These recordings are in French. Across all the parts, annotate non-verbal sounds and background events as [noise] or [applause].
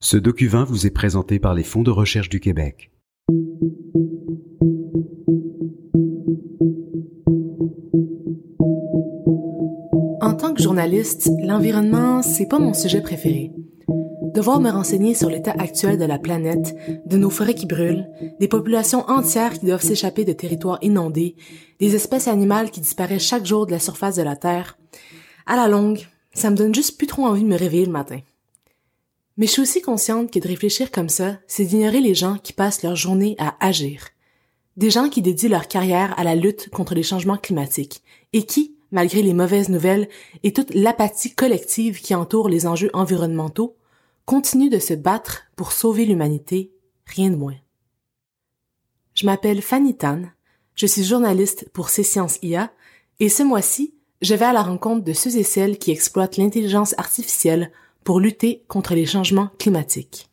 Ce document vous est présenté par les fonds de recherche du Québec. En tant que journaliste, l'environnement, c'est pas mon sujet préféré. Devoir me renseigner sur l'état actuel de la planète, de nos forêts qui brûlent, des populations entières qui doivent s'échapper de territoires inondés, des espèces animales qui disparaissent chaque jour de la surface de la Terre, à la longue, ça me donne juste plus trop envie de me réveiller le matin. Mais je suis aussi consciente que de réfléchir comme ça, c'est d'ignorer les gens qui passent leur journée à agir. Des gens qui dédient leur carrière à la lutte contre les changements climatiques et qui, malgré les mauvaises nouvelles et toute l'apathie collective qui entoure les enjeux environnementaux, continuent de se battre pour sauver l'humanité, rien de moins. Je m'appelle Fanny Tan, je suis journaliste pour C Sciences IA et ce mois-ci, je vais à la rencontre de ceux et celles qui exploitent l'intelligence artificielle pour lutter contre les changements climatiques.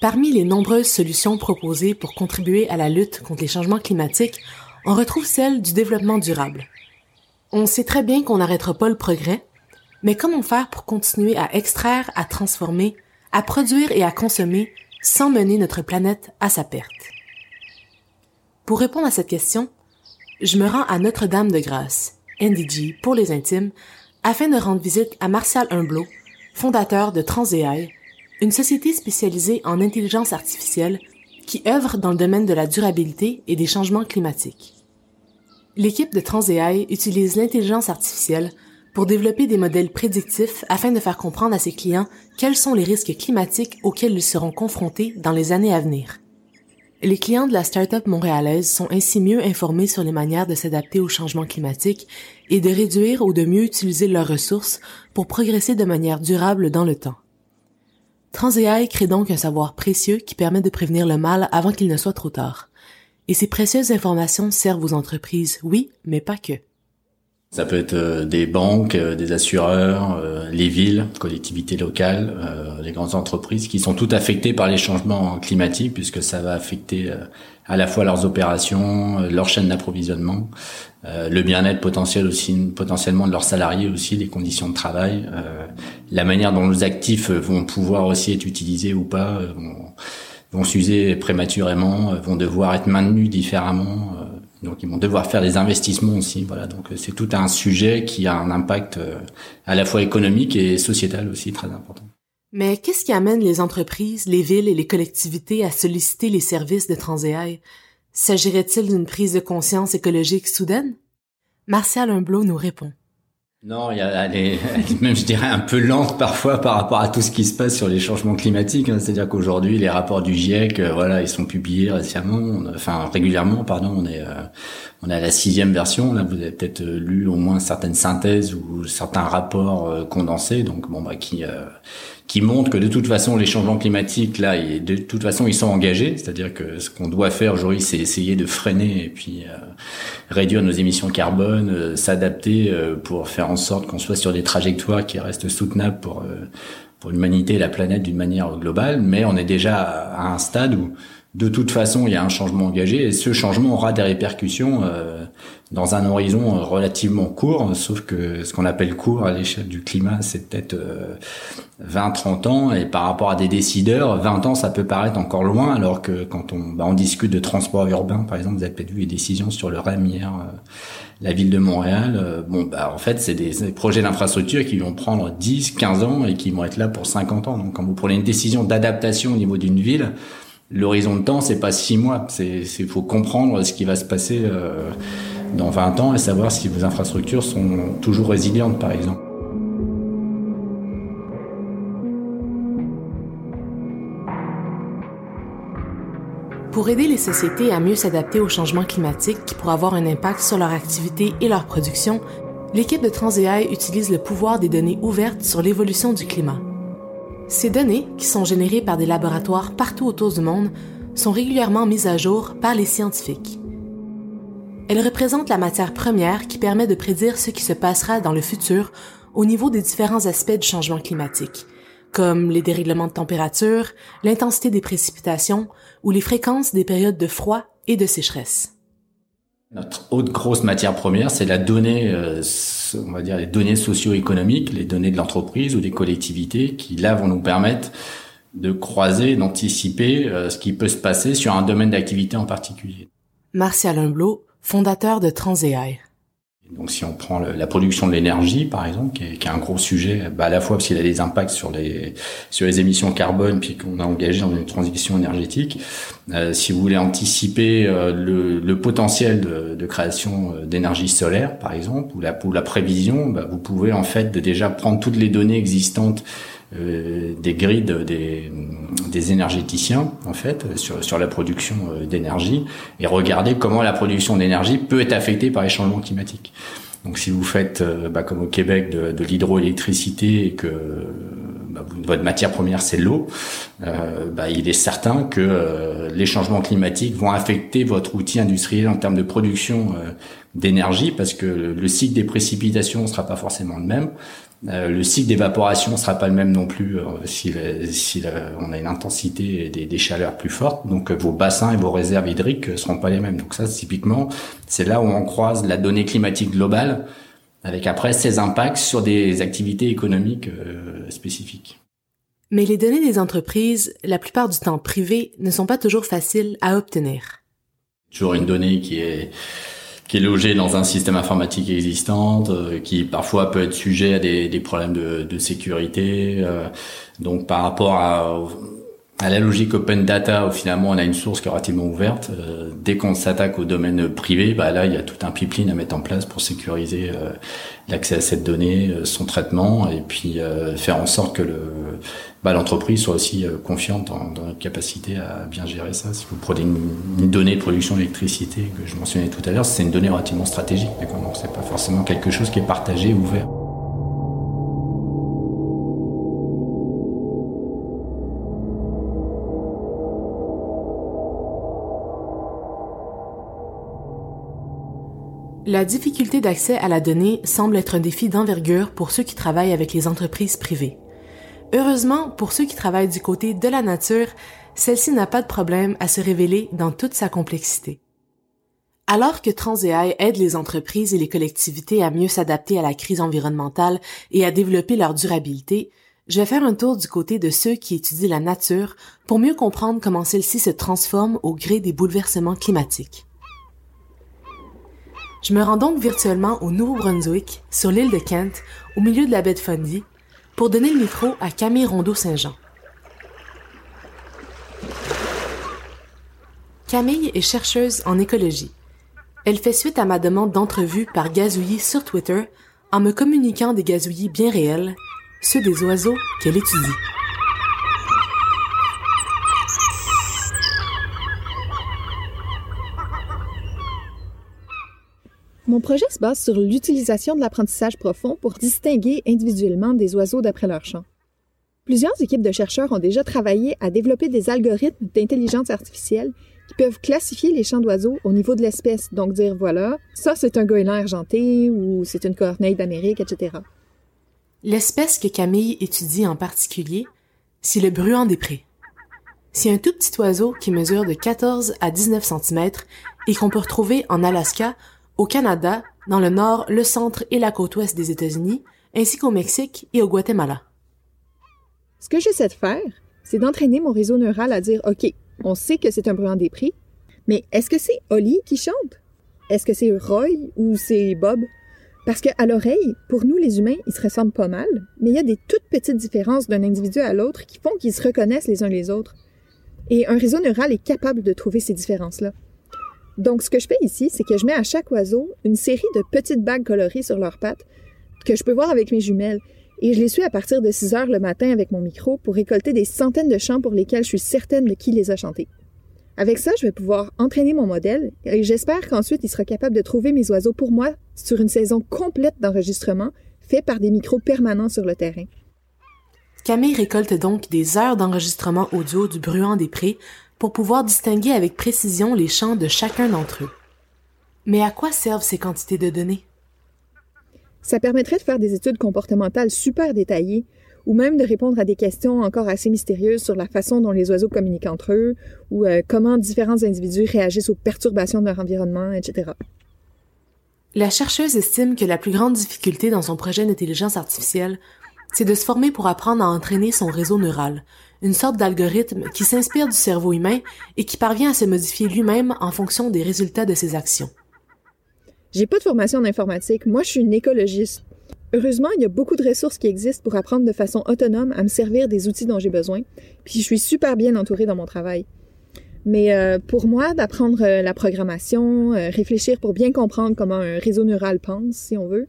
Parmi les nombreuses solutions proposées pour contribuer à la lutte contre les changements climatiques, on retrouve celle du développement durable. On sait très bien qu'on n'arrêtera pas le progrès, mais comment faire pour continuer à extraire, à transformer, à produire et à consommer sans mener notre planète à sa perte? Pour répondre à cette question, je me rends à Notre-Dame-de-Grâce, NDG pour les intimes, afin de rendre visite à Martial Humblot, fondateur de TransAI, une société spécialisée en intelligence artificielle qui œuvre dans le domaine de la durabilité et des changements climatiques. L'équipe de TransAI utilise l'intelligence artificielle pour développer des modèles prédictifs afin de faire comprendre à ses clients quels sont les risques climatiques auxquels ils seront confrontés dans les années à venir. Les clients de la start-up montréalaise sont ainsi mieux informés sur les manières de s'adapter au changement climatique et de réduire ou de mieux utiliser leurs ressources pour progresser de manière durable dans le temps. TransAI crée donc un savoir précieux qui permet de prévenir le mal avant qu'il ne soit trop tard. Et ces précieuses informations servent aux entreprises, oui, mais pas que. Ça peut être euh, des banques, euh, des assureurs, euh, les villes, collectivités locales, les grandes entreprises qui sont toutes affectées par les changements climatiques puisque ça va affecter à la fois leurs opérations, leur chaîne d'approvisionnement, le bien-être potentiel aussi, potentiellement de leurs salariés aussi, les conditions de travail, la manière dont nos actifs vont pouvoir aussi être utilisés ou pas, vont, vont s'user prématurément, vont devoir être maintenus différemment donc ils vont devoir faire des investissements aussi. Voilà, donc euh, c'est tout un sujet qui a un impact euh, à la fois économique et sociétal aussi très important. Mais qu'est-ce qui amène les entreprises, les villes et les collectivités à solliciter les services de TransAI? S'agirait-il d'une prise de conscience écologique soudaine? Martial Humblot nous répond. Non, [laughs] elle est, même, je dirais, un peu lente parfois par rapport à tout ce qui se passe sur les changements climatiques. Hein. C'est-à-dire qu'aujourd'hui, les rapports du GIEC, euh, voilà, ils sont publiés récemment, enfin régulièrement, pardon. On est, euh, on est la sixième version. Là, vous avez peut-être euh, lu au moins certaines synthèses ou certains rapports condensés, donc bon, bah, qui qui montrent que de toute façon les changements climatiques là de toute façon ils sont engagés. C'est-à-dire que ce qu'on doit faire aujourd'hui c'est essayer de freiner et puis euh, réduire nos émissions carbone euh, s'adapter euh, pour faire en sorte qu'on soit sur des trajectoires qui restent soutenables pour pour l'humanité et la planète d'une manière globale. Mais on est déjà à un stade où de toute façon, il y a un changement engagé et ce changement aura des répercussions euh, dans un horizon relativement court, sauf que ce qu'on appelle court à l'échelle du climat, c'est peut-être 20-30 euh, ans et par rapport à des décideurs, 20 ans, ça peut paraître encore loin, alors que quand on, bah, on discute de transport urbain, par exemple, vous avez peut-être vu les décisions sur le REM hier, euh, la ville de Montréal, bon, bah, en fait, c'est des, projets d'infrastructure qui vont prendre 10, 15 ans et qui vont être là pour 50 ans. Donc, quand vous prenez une décision d'adaptation au niveau d'une ville, l'horizon de temps, c'est pas six mois. C'est, c'est faut comprendre ce qui va se passer euh, dans 20 ans et savoir si vos infrastructures sont toujours résilientes, par exemple. Pour aider les sociétés à mieux s'adapter au changement climatique qui pourrait avoir un impact sur leur activité et leur production, l'équipe de TransAI utilise le pouvoir des données ouvertes sur l'évolution du climat. Ces données, qui sont générées par des laboratoires partout autour du monde, sont régulièrement mises à jour par les scientifiques. Elles représentent la matière première qui permet de prédire ce qui se passera dans le futur au niveau des différents aspects du changement climatique, comme les dérèglements de température, l'intensité des précipitations ou les fréquences des périodes de froid et de sécheresse. Notre autre grosse matière première, c'est la donnée, euh, on va dire les données socio-économiques, les données de l'entreprise ou des collectivités, qui là vont nous permettre de croiser, d'anticiper euh, ce qui peut se passer sur un domaine d'activité en particulier. Martial Humblot, fondateur de TransAI. Donc si on prend la production de l'énergie, par exemple, qui est, un gros sujet, bah à la fois parce qu'il a des impacts sur les sur les émissions carbone, puis qu'on a engagé dans une transition énergétique. Euh, si vous voulez anticiper euh, le, potentiel de, création euh, d'énergie solaire, par exemple, ou la, ou la prévision, bah, vous pouvez en fait déjà prendre toutes les données existantes des grids des, des énergéticiens en fait sur, sur la production euh, d'énergie et regarder comment la production d'énergie peut être affectée par les changements climatiques. Donc si vous faites euh, bah, comme au Québec de, de l'hydroélectricité et que bah, votre matière première c'est l'eau, euh, bah, il est certain que les changements climatiques vont affecter votre outil industriel en termes de production d'énergie parce que le cycle des précipitations ne sera pas forcément le même. Euh, le cycle d'évaporation sera pas le même non plus euh, si, si on a une intensité et des, des, chaleurs plus fortes. Donc euh, vos bassins et vos réserves hydriques seront pas les mêmes. Donc ça, typiquement, c'est là où on croise la donnée climatique globale avec après ses impacts sur des activités économiques spécifiques. Mais les données des entreprises, la plupart du temps privées, ne sont pas toujours faciles à obtenir. Toujours une donnée qui est qui est logé dans un système informatique existant, euh, qui parfois peut être sujet à des, des problèmes de, de sécurité. Euh, donc par rapport à, à la logique open data, où finalement on a une source qui est relativement ouverte, euh, dès qu'on s'attaque au domaine privé, bah là il y a tout un pipeline à mettre en place pour sécuriser l'accès à cette donnée, son traitement, et puis faire en sorte que le bah, l'entreprise soit aussi euh, confiante dans, dans, notre capacité à bien gérer ça. Si vous prenez une, donnée de production d'électricité que je mentionnais tout à l'heure, c'est une donnée relativement stratégique, donc c'est pas forcément quelque chose qui est partagé, ouvert. La difficulté d'accès à la donnée semble être un défi d'envergure pour ceux qui travaillent avec les entreprises privées. Heureusement, pour ceux qui travaillent du côté de la nature, celle-ci n'a pas de problème à se révéler dans toute sa complexité. Alors que TransAI aide les entreprises et les collectivités à mieux s'adapter à la crise environnementale et à développer leur durabilité, je vais faire un tour du côté de ceux qui étudient la nature pour mieux comprendre comment celle-ci se transforme au gré des bouleversements climatiques. Je me rends donc virtuellement au Nouveau-Brunswick, sur l'île de Kent, au milieu de la baie de Fundy, pour donner le micro à Camille Rondeau-Saint-Jean. Camille est chercheuse en écologie. Elle fait suite à ma demande d'entrevue par gazouillis sur Twitter en me communiquant des gazouillis bien réels, ceux des oiseaux qu'elle étudie. Mon projet se base sur l'utilisation de l'apprentissage profond pour distinguer individuellement des oiseaux d'après leur chant. Plusieurs équipes de chercheurs ont déjà travaillé à développer des algorithmes d'intelligence artificielle qui peuvent classifier les chants d'oiseaux au niveau de l'espèce, donc dire voilà, ça c'est un goéland argenté ou c'est une corneille d'Amérique, etc. L'espèce que Camille étudie en particulier, c'est le bruant des prés. C'est un tout petit oiseau qui mesure de 14 à 19 cm et qu'on peut retrouver en Alaska au Canada, dans le nord, le centre et la côte ouest des États-Unis, ainsi qu'au Mexique et au Guatemala. Ce que j'essaie de faire, c'est d'entraîner mon réseau neural à dire OK, on sait que c'est un bruant des prix, mais est-ce que c'est Holly qui chante? Est-ce que c'est Roy ou c'est Bob? Parce qu'à l'oreille, pour nous les humains, ils se ressemblent pas mal, mais il y a des toutes petites différences d'un individu à l'autre qui font qu'ils se reconnaissent les uns les autres. Et un réseau neural est capable de trouver ces différences-là. Donc, ce que je fais ici, c'est que je mets à chaque oiseau une série de petites bagues colorées sur leurs pattes que je peux voir avec mes jumelles. Et je les suis à partir de 6 heures le matin avec mon micro pour récolter des centaines de chants pour lesquels je suis certaine de qui les a chantés. Avec ça, je vais pouvoir entraîner mon modèle et j'espère qu'ensuite il sera capable de trouver mes oiseaux pour moi sur une saison complète d'enregistrement fait par des micros permanents sur le terrain. Camille récolte donc des heures d'enregistrement audio du bruant des prés pour pouvoir distinguer avec précision les champs de chacun d'entre eux. Mais à quoi servent ces quantités de données? Ça permettrait de faire des études comportementales super détaillées ou même de répondre à des questions encore assez mystérieuses sur la façon dont les oiseaux communiquent entre eux ou euh, comment différents individus réagissent aux perturbations de leur environnement, etc. La chercheuse estime que la plus grande difficulté dans son projet d'intelligence artificielle, c'est de se former pour apprendre à entraîner son réseau neural, une sorte d'algorithme qui s'inspire du cerveau humain et qui parvient à se modifier lui-même en fonction des résultats de ses actions. J'ai pas de formation en informatique, moi je suis une écologiste. Heureusement, il y a beaucoup de ressources qui existent pour apprendre de façon autonome à me servir des outils dont j'ai besoin, puis je suis super bien entourée dans mon travail. Mais euh, pour moi, d'apprendre euh, la programmation, euh, réfléchir pour bien comprendre comment un réseau neural pense, si on veut,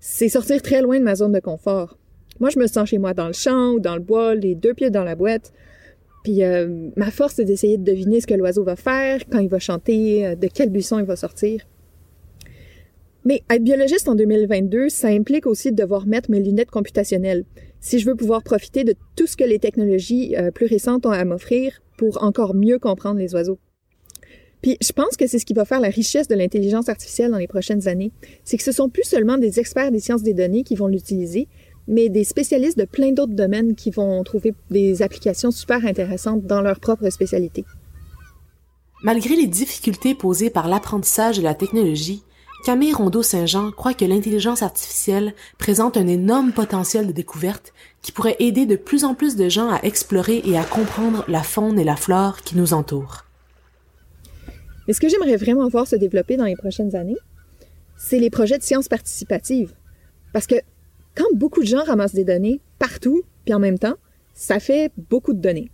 c'est sortir très loin de ma zone de confort. Moi, je me sens chez moi dans le champ ou dans le bois, les deux pieds dans la boîte. Puis ma force, c'est d'essayer de deviner ce que l'oiseau va faire, quand il va chanter, de quel buisson il va sortir. Mais être biologiste en 2022, ça implique aussi de devoir mettre mes lunettes computationnelles si je veux pouvoir profiter de tout ce que les technologies euh, plus récentes ont à m'offrir pour encore mieux comprendre les oiseaux. Puis je pense que c'est ce qui va faire la richesse de l'intelligence artificielle dans les prochaines années, c'est que ce sont plus seulement des experts des sciences des données qui vont l'utiliser, mais des spécialistes de plein d'autres domaines qui vont trouver des applications super intéressantes dans leur propre spécialité. Malgré les difficultés posées par l'apprentissage de la technologie, Camille Rondeau-Saint-Jean croit que l'intelligence artificielle présente un énorme potentiel de découverte qui pourrait aider de plus en plus de gens à explorer et à comprendre la faune et la flore qui nous entourent. Mais ce que j'aimerais vraiment voir se développer dans les prochaines années, c'est les projets de sciences participatives. Parce que quand beaucoup de gens ramassent des données partout, puis en même temps, ça fait beaucoup de données.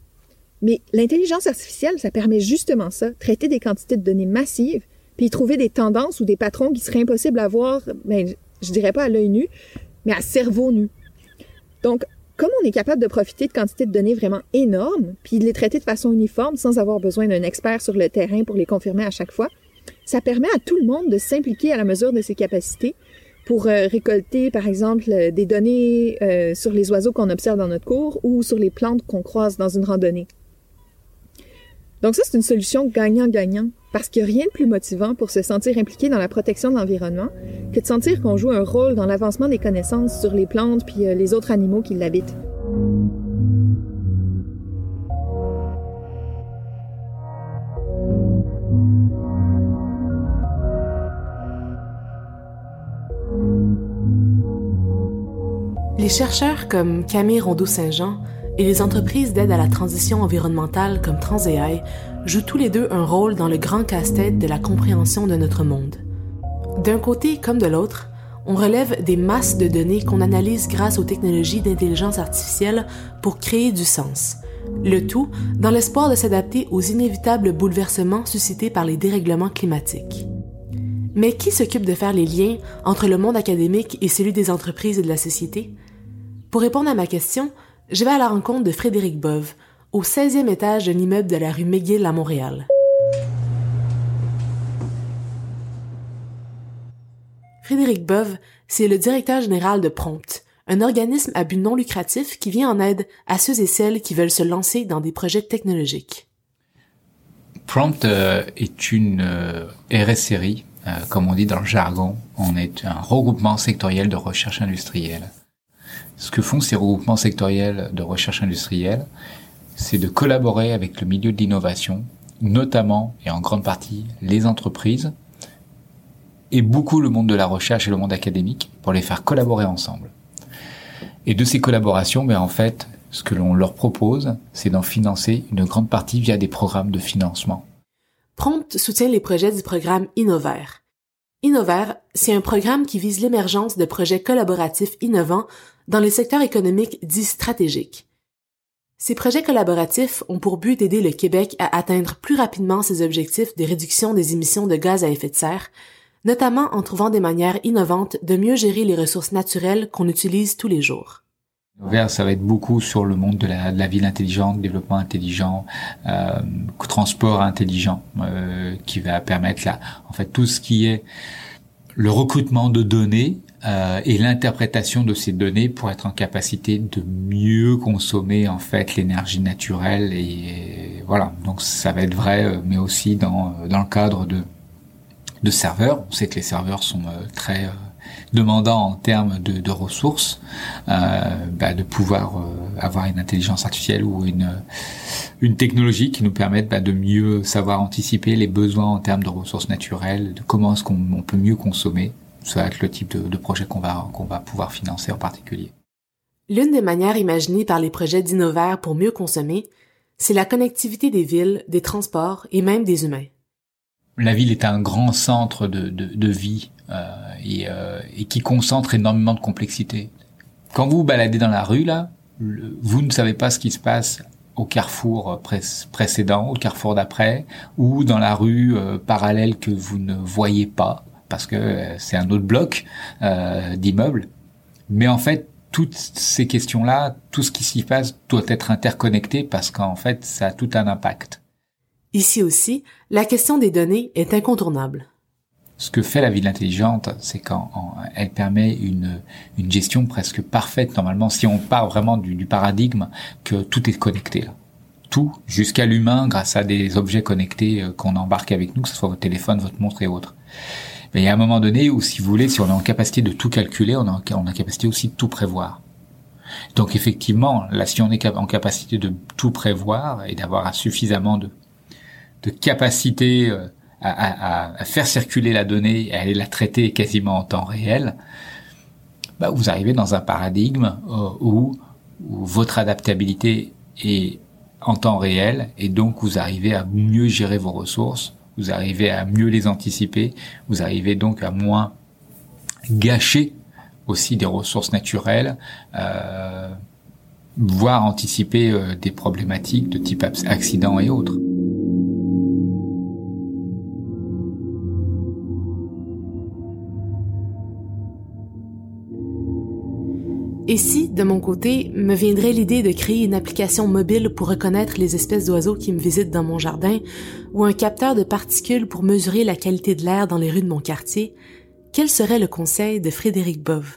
Mais l'intelligence artificielle, ça permet justement ça, traiter des quantités de données massives puis trouver des tendances ou des patrons qui seraient impossibles à voir, ben, je dirais pas à l'œil nu, mais à cerveau nu. Donc, comme on est capable de profiter de quantités de données vraiment énormes, puis de les traiter de façon uniforme sans avoir besoin d'un expert sur le terrain pour les confirmer à chaque fois, ça permet à tout le monde de s'impliquer à la mesure de ses capacités pour euh, récolter, par exemple, des données euh, sur les oiseaux qu'on observe dans notre cours ou sur les plantes qu'on croise dans une randonnée. Donc ça, c'est une solution gagnant-gagnant, parce qu'il n'y a rien de plus motivant pour se sentir impliqué dans la protection de l'environnement que de sentir qu'on joue un rôle dans l'avancement des connaissances sur les plantes puis euh, les autres animaux qui l'habitent. Les chercheurs comme Camille Rondeau-Saint-Jean et les entreprises d'aide à la transition environnementale comme TransAI jouent tous les deux un rôle dans le grand casse-tête de la compréhension de notre monde. D'un côté comme de l'autre, on relève des masses de données qu'on analyse grâce aux technologies d'intelligence artificielle pour créer du sens. Le tout dans l'espoir de s'adapter aux inévitables bouleversements suscités par les dérèglements climatiques. Mais qui s'occupe de faire les liens entre le monde académique et celui des entreprises et de la société? Pour répondre à ma question, je vais à la rencontre de Frédéric Bove, au 16e étage d'un immeuble de la rue McGill à Montréal. Frédéric Bove, c'est le directeur général de Prompt, un organisme à but non lucratif qui vient en aide à ceux et celles qui veulent se lancer dans des projets technologiques. Prompt euh, est une euh, RSRI, euh, comme on dit dans le jargon. On est un regroupement sectoriel de recherche industrielle. Ce que font ces regroupements sectoriels de recherche industrielle, c'est de collaborer avec le milieu de l'innovation, notamment et en grande partie les entreprises, et beaucoup le monde de la recherche et le monde académique, pour les faire collaborer ensemble. Et de ces collaborations, ben, en fait, ce que l'on leur propose, c'est d'en financer une grande partie via des programmes de financement. Prompt soutient les projets du programme Innover. Innover, c'est un programme qui vise l'émergence de projets collaboratifs innovants dans les secteurs économiques dits stratégiques. Ces projets collaboratifs ont pour but d'aider le Québec à atteindre plus rapidement ses objectifs de réduction des émissions de gaz à effet de serre, notamment en trouvant des manières innovantes de mieux gérer les ressources naturelles qu'on utilise tous les jours. Vert, ça va être beaucoup sur le monde de la, de la ville intelligente, développement intelligent, euh, transport intelligent, euh, qui va permettre là, en fait, tout ce qui est le recrutement de données euh, et l'interprétation de ces données pour être en capacité de mieux consommer en fait l'énergie naturelle et, voilà donc ça va être vrai euh, mais aussi dans dans le cadre de de serveurs on sait que les serveurs sont euh, très demandant en termes de, ressources, euh, bah, de pouvoir euh, avoir une intelligence artificielle ou une une technologie qui nous permette bah, de mieux savoir anticiper les besoins en termes de ressources naturelles, de comment est-ce qu'on peut mieux consommer. Ça va être le type de, de projet qu'on va qu'on va pouvoir financer en particulier. L'une des manières imaginées par les projets d'Innovaire pour mieux consommer, c'est la connectivité des villes, des transports et même des humains. La ville est un grand centre de, de, de vie euh, et, euh, et, qui concentre énormément de complexité. Quand vous vous baladez dans la rue là, vous ne savez pas ce qui se passe au carrefour précédent, au carrefour d'après, ou dans la rue euh, parallèle que vous ne voyez pas parce que c'est un autre bloc euh, d'immeubles. Mais en fait, toutes ces questions-là, tout ce qui s'y passe doit être interconnecté parce qu'en fait, ça a tout un impact. Ici aussi, la question des données est incontournable. Ce que fait la ville intelligente, c'est qu'elle permet une, une gestion presque parfaite normalement, si on part vraiment du, du paradigme que tout est connecté là. Tout, jusqu'à l'humain, grâce à des objets connectés euh, qu'on embarque avec nous, que ce soit votre téléphone, votre montre et autres. Mais il y a un moment donné où, si vous voulez, si on est en capacité de tout calculer, on a en capacité aussi de tout prévoir. Donc effectivement, là, si on est en capacité de tout prévoir et d'avoir suffisamment de, de capacité euh, à, faire circuler la donnée et à aller la traiter quasiment en temps réel, bah, vous arrivez dans un paradigme euh, où, votre adaptabilité est en temps réel et donc vous arrivez à mieux gérer vos ressources, vous arrivez à mieux les anticiper, vous arrivez donc à moins gâcher aussi des ressources naturelles, euh, voire anticiper euh, des problématiques de type accident et autres. Et si, de mon côté, me viendrait l'idée de créer une application mobile pour reconnaître les espèces d'oiseaux qui me visitent dans mon jardin, ou un capteur de particules pour mesurer la qualité de l'air dans les rues de mon quartier, quel serait le conseil de Frédéric Bove?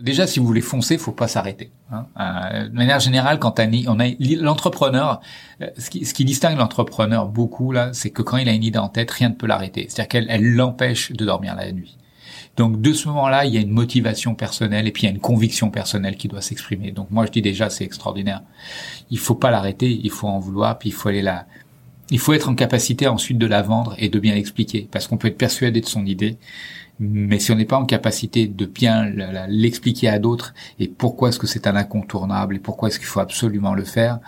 Déjà, si vous voulez foncer, faut pas s'arrêter. Hein. Euh, de manière générale, quand on a l'entrepreneur, euh, ce qui, ce qui distingue l'entrepreneur beaucoup là, c'est que quand il a une idée en tête, rien ne peut l'arrêter. C'est-à-dire qu'elle l'empêche de dormir la nuit. Donc de ce moment-là, il y a une motivation personnelle et puis il y a une conviction personnelle qui doit s'exprimer. Donc moi je dis déjà c'est extraordinaire. Il faut pas l'arrêter, il faut en vouloir, puis il faut aller là. Il faut être en capacité ensuite de la vendre et de bien l'expliquer, parce qu'on peut être persuadé de son idée, mais si on n'est pas en capacité de bien l'expliquer à d'autres et pourquoi est-ce que c'est un incontournable et pourquoi est-ce qu'il faut absolument le faire,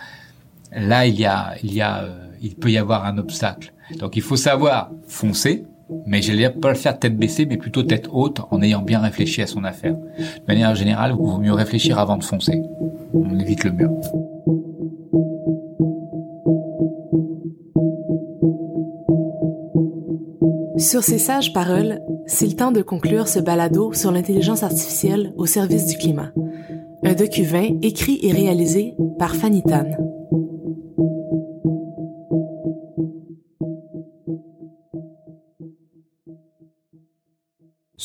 là il y a, il y a, euh, il peut y avoir un obstacle. Donc il faut savoir foncer, mais j'allais pas le faire tête baissée, mais plutôt tête haute, en ayant bien réfléchi à son affaire. De manière générale, il vaut mieux réfléchir avant de foncer. On évite le mur. Sur ces sages paroles, c'est le temps de conclure ce balado sur l'intelligence artificielle au service du climat. Un docu 20 écrit et réalisé par Fanny Tan.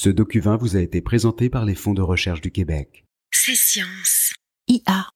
Ce document vous a été présenté par les fonds de recherche du Québec. C'est science. IA.